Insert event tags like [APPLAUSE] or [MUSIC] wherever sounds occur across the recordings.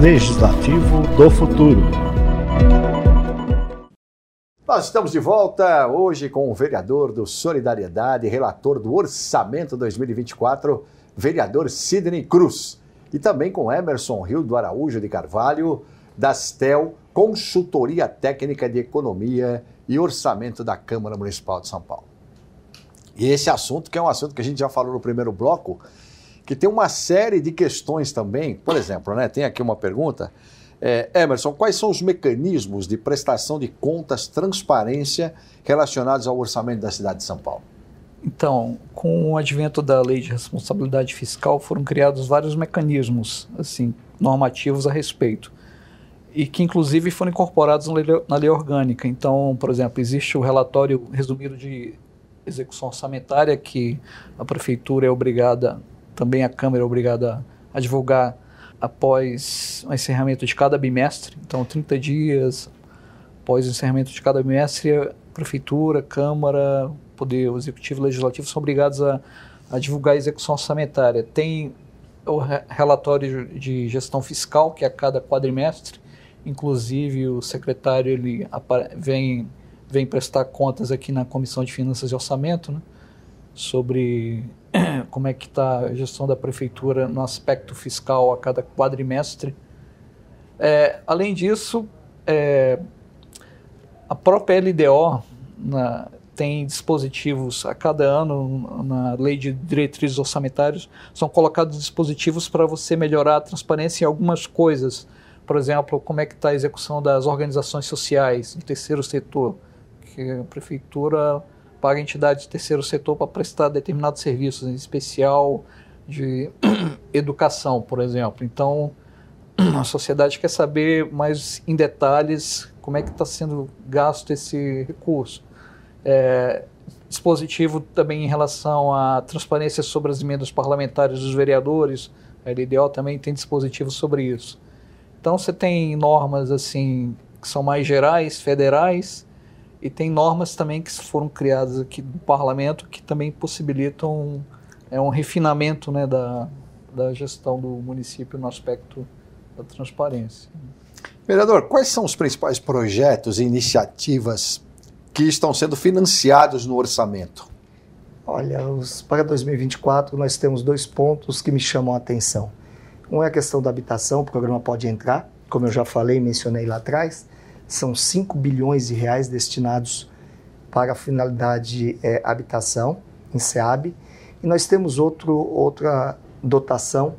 Legislativo do Futuro. Nós estamos de volta hoje com o vereador do Solidariedade, relator do Orçamento 2024, vereador Sidney Cruz. E também com Emerson Rio do Araújo de Carvalho, da STEL, Consultoria Técnica de Economia e Orçamento da Câmara Municipal de São Paulo. E esse assunto, que é um assunto que a gente já falou no primeiro bloco, que tem uma série de questões também. Por exemplo, né, tem aqui uma pergunta. É, Emerson, quais são os mecanismos de prestação de contas, transparência relacionados ao orçamento da cidade de São Paulo? Então, com o advento da lei de responsabilidade fiscal, foram criados vários mecanismos assim normativos a respeito e que inclusive foram incorporados na lei, na lei orgânica. Então, por exemplo, existe o relatório resumido de execução orçamentária que a prefeitura é obrigada, também a Câmara é obrigada a divulgar após o encerramento de cada bimestre. Então, 30 dias após o encerramento de cada bimestre, a prefeitura, Câmara, Poder Executivo e Legislativo são obrigados a, a divulgar a execução orçamentária. Tem o relatório de gestão fiscal, que é a cada quadrimestre, inclusive o secretário ele vem vem prestar contas aqui na Comissão de Finanças e Orçamento, né, sobre [COUGHS] como é que está a gestão da prefeitura no aspecto fiscal a cada quadrimestre. É, além disso, é, a própria LDO na, tem dispositivos a cada ano na lei de diretrizes orçamentárias são colocados dispositivos para você melhorar a transparência em algumas coisas por exemplo como é que está a execução das organizações sociais do terceiro setor que a prefeitura paga entidades do terceiro setor para prestar determinados serviços, em especial de [CLEARS THROAT] educação, por exemplo. Então, [CLEARS THROAT] a sociedade quer saber mais em detalhes como é que está sendo gasto esse recurso. É, dispositivo também em relação à transparência sobre as emendas parlamentares dos vereadores, a LDO também tem dispositivo sobre isso. Então você tem normas assim que são mais gerais, federais, e tem normas também que foram criadas aqui do parlamento que também possibilitam é, um refinamento né, da, da gestão do município no aspecto da transparência. Vereador, quais são os principais projetos e iniciativas que estão sendo financiados no orçamento? Olha, os, para 2024 nós temos dois pontos que me chamam a atenção. Um é a questão da habitação, o programa pode entrar, como eu já falei e mencionei lá atrás, são 5 bilhões de reais destinados para a finalidade é, habitação, em SEAB, e nós temos outro, outra dotação,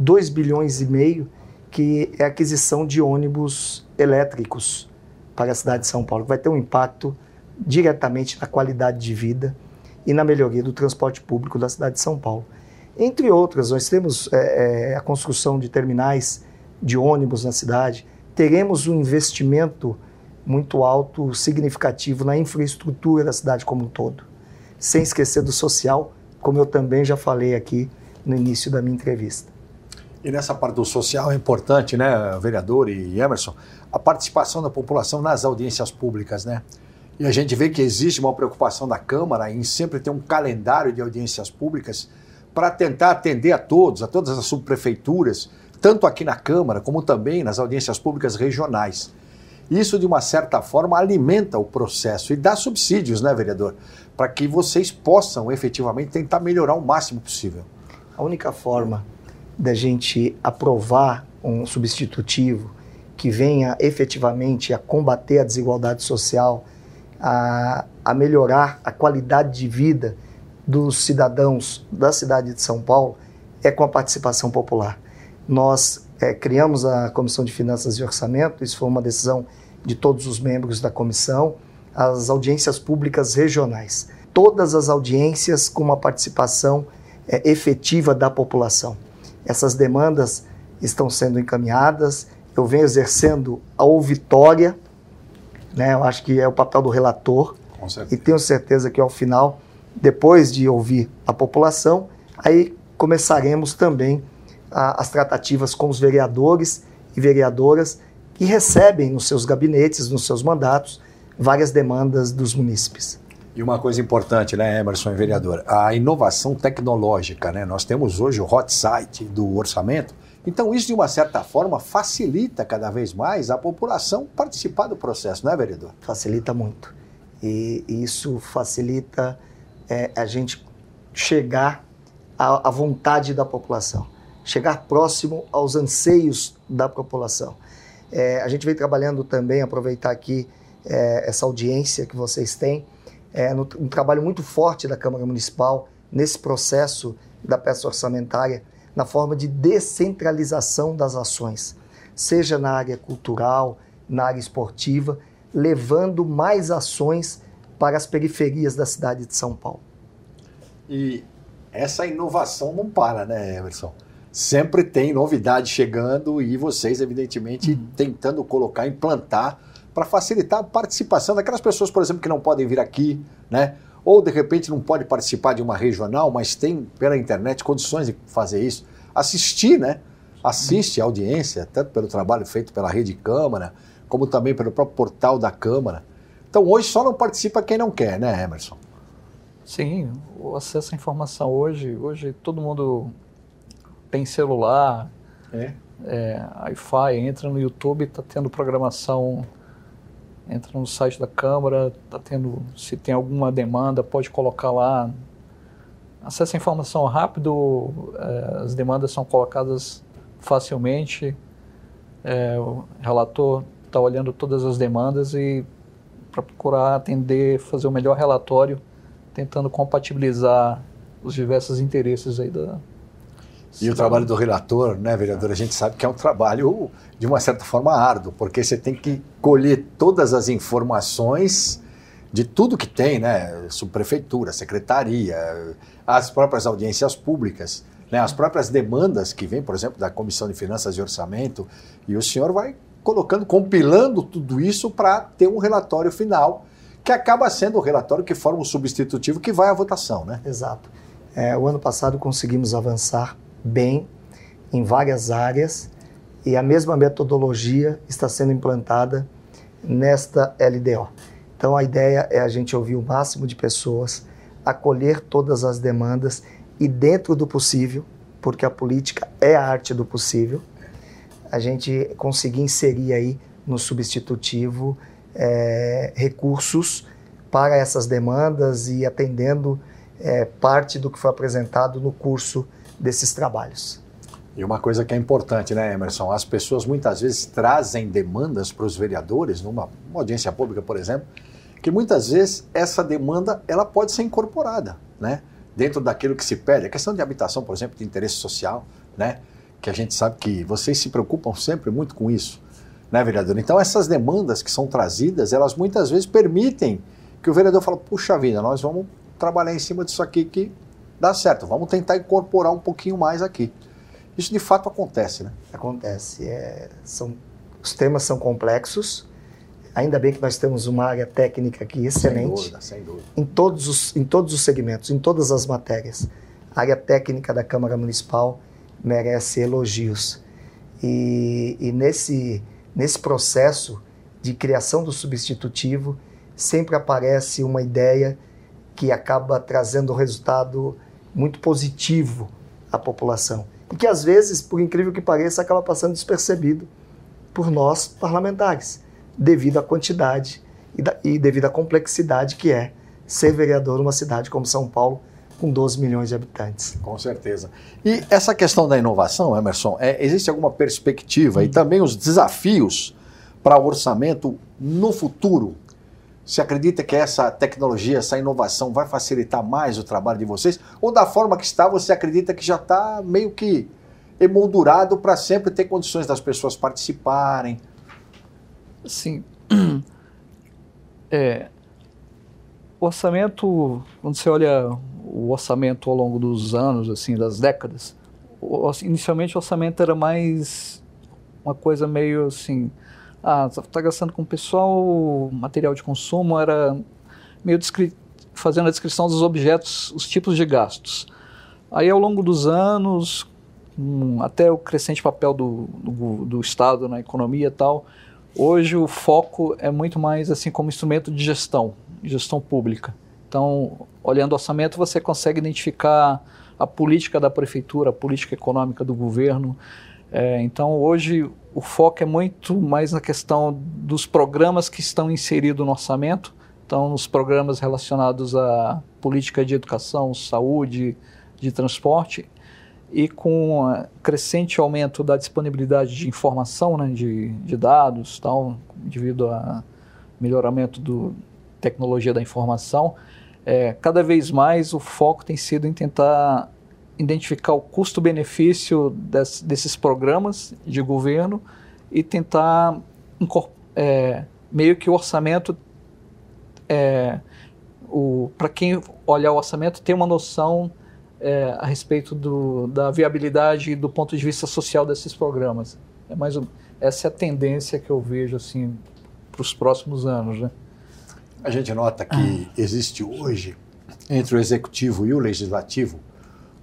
2 bilhões e meio, que é a aquisição de ônibus elétricos para a cidade de São Paulo, que vai ter um impacto diretamente na qualidade de vida e na melhoria do transporte público da cidade de São Paulo. Entre outras, nós temos é, é, a construção de terminais de ônibus na cidade, teremos um investimento muito alto, significativo na infraestrutura da cidade como um todo. Sem esquecer do social, como eu também já falei aqui no início da minha entrevista. E nessa parte do social é importante, né, vereador e Emerson, a participação da população nas audiências públicas, né? E a gente vê que existe uma preocupação da Câmara em sempre ter um calendário de audiências públicas para tentar atender a todos, a todas as subprefeituras, tanto aqui na Câmara como também nas audiências públicas regionais. Isso, de uma certa forma, alimenta o processo e dá subsídios, né, vereador? Para que vocês possam efetivamente tentar melhorar o máximo possível. A única forma da gente aprovar um substitutivo que venha efetivamente a combater a desigualdade social, a, a melhorar a qualidade de vida dos cidadãos da cidade de São Paulo, é com a participação popular. Nós é, criamos a Comissão de Finanças e Orçamento, isso foi uma decisão de todos os membros da comissão, as audiências públicas regionais. Todas as audiências com uma participação é, efetiva da população. Essas demandas estão sendo encaminhadas, eu venho exercendo a ouvitória, né, eu acho que é o papel do relator, e tenho certeza que ao final, depois de ouvir a população, aí começaremos também a, as tratativas com os vereadores e vereadoras que recebem nos seus gabinetes, nos seus mandatos, várias demandas dos munícipes. E uma coisa importante, né, Emerson vereador, a inovação tecnológica, né? Nós temos hoje o hot site do orçamento, então isso de uma certa forma facilita cada vez mais a população participar do processo, não é, vereador? Facilita muito. E isso facilita é, a gente chegar à, à vontade da população, chegar próximo aos anseios da população. É, a gente vem trabalhando também, aproveitar aqui é, essa audiência que vocês têm, é, no, um trabalho muito forte da Câmara Municipal nesse processo da peça orçamentária, na forma de descentralização das ações, seja na área cultural, na área esportiva, levando mais ações para as periferias da cidade de São Paulo. E essa inovação não para, né, Emerson? Sempre tem novidade chegando e vocês, evidentemente, uhum. tentando colocar, implantar para facilitar a participação daquelas pessoas, por exemplo, que não podem vir aqui, né? Ou de repente não pode participar de uma regional, mas tem pela internet condições de fazer isso. Assistir, né? Assiste a audiência, tanto pelo trabalho feito pela Rede Câmara, como também pelo próprio portal da Câmara. Então hoje só não participa quem não quer, né, Emerson? Sim, o acesso à informação hoje, hoje todo mundo tem celular, é. É, Wi-Fi, entra no YouTube, está tendo programação entra no site da Câmara, tá tendo, se tem alguma demanda, pode colocar lá. Acesse a informação rápido, é, as demandas são colocadas facilmente. É, o relator está olhando todas as demandas e para procurar atender, fazer o melhor relatório, tentando compatibilizar os diversos interesses aí da, e o trabalho do relator, né, vereador, a gente sabe que é um trabalho de uma certa forma árduo, porque você tem que colher todas as informações de tudo que tem, né, subprefeitura, secretaria, as próprias audiências públicas, né, as próprias demandas que vêm, por exemplo, da Comissão de Finanças e Orçamento, e o senhor vai colocando, compilando tudo isso para ter um relatório final, que acaba sendo o relatório que forma o substitutivo que vai à votação, né? Exato. É, o ano passado conseguimos avançar bem em várias áreas e a mesma metodologia está sendo implantada nesta LDO. Então a ideia é a gente ouvir o máximo de pessoas, acolher todas as demandas e dentro do possível, porque a política é a arte do possível, a gente conseguir inserir aí no substitutivo é, recursos para essas demandas e atendendo é, parte do que foi apresentado no curso desses trabalhos. E uma coisa que é importante, né, Emerson? As pessoas muitas vezes trazem demandas para os vereadores, numa audiência pública, por exemplo, que muitas vezes essa demanda ela pode ser incorporada, né? Dentro daquilo que se pede. A questão de habitação, por exemplo, de interesse social, né? Que a gente sabe que vocês se preocupam sempre muito com isso, né, vereador? Então, essas demandas que são trazidas, elas muitas vezes permitem que o vereador fale, puxa vida, nós vamos trabalhar em cima disso aqui que dá certo, vamos tentar incorporar um pouquinho mais aqui. Isso de fato acontece, né? Acontece. É, são, os temas são complexos. Ainda bem que nós temos uma área técnica aqui excelente. Sem dúvida, sem dúvida. Em todos os, em todos os segmentos, em todas as matérias. A área técnica da Câmara Municipal merece elogios. E, e nesse, nesse processo de criação do substitutivo, sempre aparece uma ideia que acaba trazendo um resultado muito positivo à população. E que às vezes, por incrível que pareça, acaba passando despercebido por nós parlamentares, devido à quantidade e, da, e devido à complexidade que é ser vereador numa cidade como São Paulo, com 12 milhões de habitantes. Com certeza. E essa questão da inovação, Emerson, é, existe alguma perspectiva hum. e também os desafios para o orçamento no futuro você acredita que essa tecnologia, essa inovação vai facilitar mais o trabalho de vocês? Ou da forma que está, você acredita que já está meio que emoldurado para sempre ter condições das pessoas participarem? Sim. [CLEARS THROAT] É, o orçamento, quando você olha o orçamento ao longo dos anos, assim, das décadas, inicialmente o orçamento era mais uma coisa meio assim, ah, está gastando com pessoal, material de consumo, era meio fazendo a descrição dos objetos, os tipos de gastos. Aí, ao longo dos anos, um, até o crescente papel do, do, do, Estado na economia e tal, hoje o foco é muito mais assim como instrumento de gestão, gestão pública. Então, olhando o orçamento, você consegue identificar a política da prefeitura, a política econômica do governo. É, então, hoje, o foco é muito mais na questão dos programas que estão inseridos no orçamento. Então, nos programas relacionados à política de educação, saúde, de transporte, e com o crescente aumento da disponibilidade de informação, né, de, de dados, tal, devido ao melhoramento da tecnologia da informação, é, cada vez mais o foco tem sido em tentar identificar o custo-benefício des, desses programas de governo e tentar é, meio que o orçamento é, para quem olhar o orçamento ter uma noção é, a respeito do, da viabilidade do ponto de vista social desses programas. É mais essa é a tendência que eu vejo assim para os próximos anos, né? A gente nota que existe hoje entre o executivo e o legislativo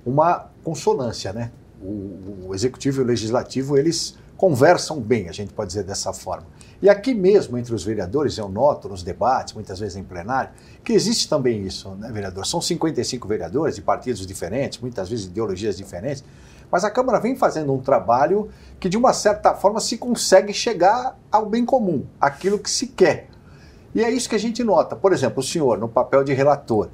uma consonância, né? O, o executivo e o legislativo eles conversam bem, a gente pode dizer dessa forma. E aqui mesmo, entre os vereadores, eu noto nos debates, muitas vezes em plenário, que existe também isso, né, vereador? São 55 vereadores de partidos diferentes, muitas vezes ideologias diferentes, mas a Câmara vem fazendo um trabalho que, de uma certa forma, se consegue chegar ao bem comum, aquilo que se quer. E é isso que a gente nota. Por exemplo, o senhor, no papel de relator,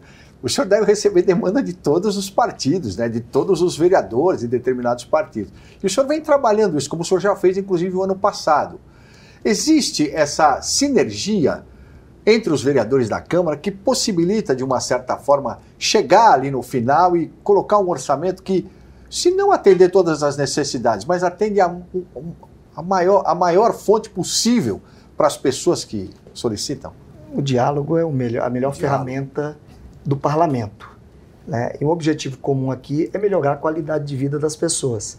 o senhor deve receber demanda de todos os partidos, né, de todos os vereadores de determinados partidos. E o senhor vem trabalhando isso, como o senhor já fez, inclusive, o ano passado. Existe essa sinergia entre os vereadores da Câmara que possibilita, de uma certa forma, chegar ali no final e colocar um orçamento que, se não atender todas as necessidades, mas atende a, a, maior, a maior fonte possível para as pessoas que solicitam? O diálogo é melhor, a melhor ferramenta do parlamento. Né? E um objetivo comum aqui é melhorar a qualidade de vida das pessoas.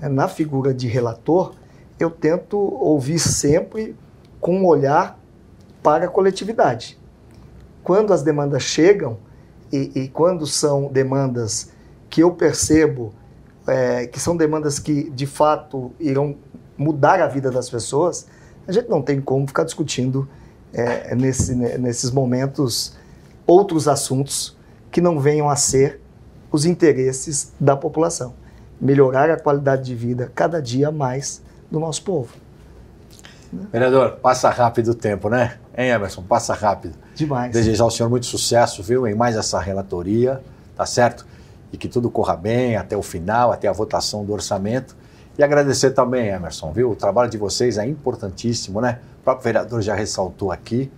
Na figura de relator, eu tento ouvir sempre com um olhar para a coletividade. Quando as demandas chegam, e, e quando são demandas que eu percebo é, que são demandas que de fato irão mudar a vida das pessoas, a gente não tem como ficar discutindo é, nesse, nesses momentos outros assuntos que não venham a ser os interesses da população. Melhorar a qualidade de vida cada dia mais do nosso povo. Vereador, passa rápido o tempo, né? Hein, Emerson? Passa rápido. Demais. Desejar ao senhor muito sucesso, viu, em mais essa relatoria, tá certo? E que tudo corra bem até o final, até a votação do orçamento. E agradecer também, Emerson, viu? O trabalho de vocês é importantíssimo, né? O próprio vereador já ressaltou aqui.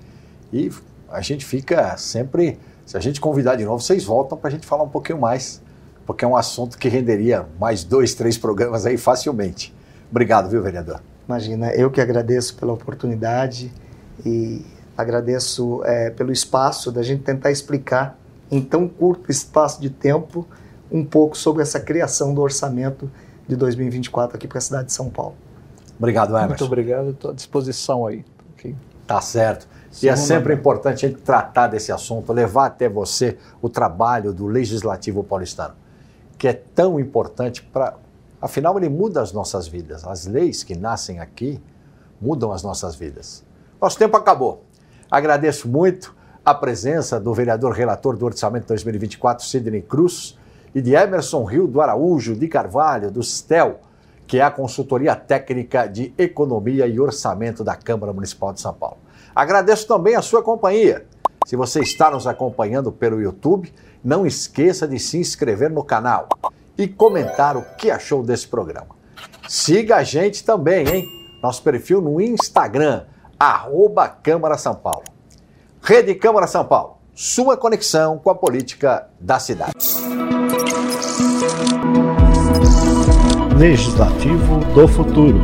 E a gente fica sempre. Se a gente convidar de novo, vocês voltam para a gente falar um pouquinho mais, porque é um assunto que renderia mais dois, três programas aí facilmente. Obrigado, viu, vereador? Imagina, eu que agradeço pela oportunidade e agradeço é, pelo espaço da gente tentar explicar em tão curto espaço de tempo um pouco sobre essa criação do orçamento de 2024 aqui para a cidade de São Paulo. Obrigado, Emerson. Muito obrigado, estou à disposição aí. Okay. Tá certo. E é sempre importante a gente tratar desse assunto, levar até você o trabalho do Legislativo paulistano, que é tão importante para Afinal, ele muda as nossas vidas. As leis que nascem aqui mudam as nossas vidas. Nosso tempo acabou. Agradeço muito a presença do vereador relator do Orçamento 2024, Sidney Cruz, e de Emerson Rio do Araújo de Carvalho, do STEL, que é a consultoria técnica de economia e orçamento da Câmara Municipal de São Paulo. Agradeço também a sua companhia. Se você está nos acompanhando pelo YouTube, não esqueça de se inscrever no canal e comentar o que achou desse programa. Siga a gente também, hein? Nosso perfil no Instagram, arroba Câmara São Paulo. Rede Câmara São Paulo, sua conexão com a política da cidade. Legislativo do Futuro.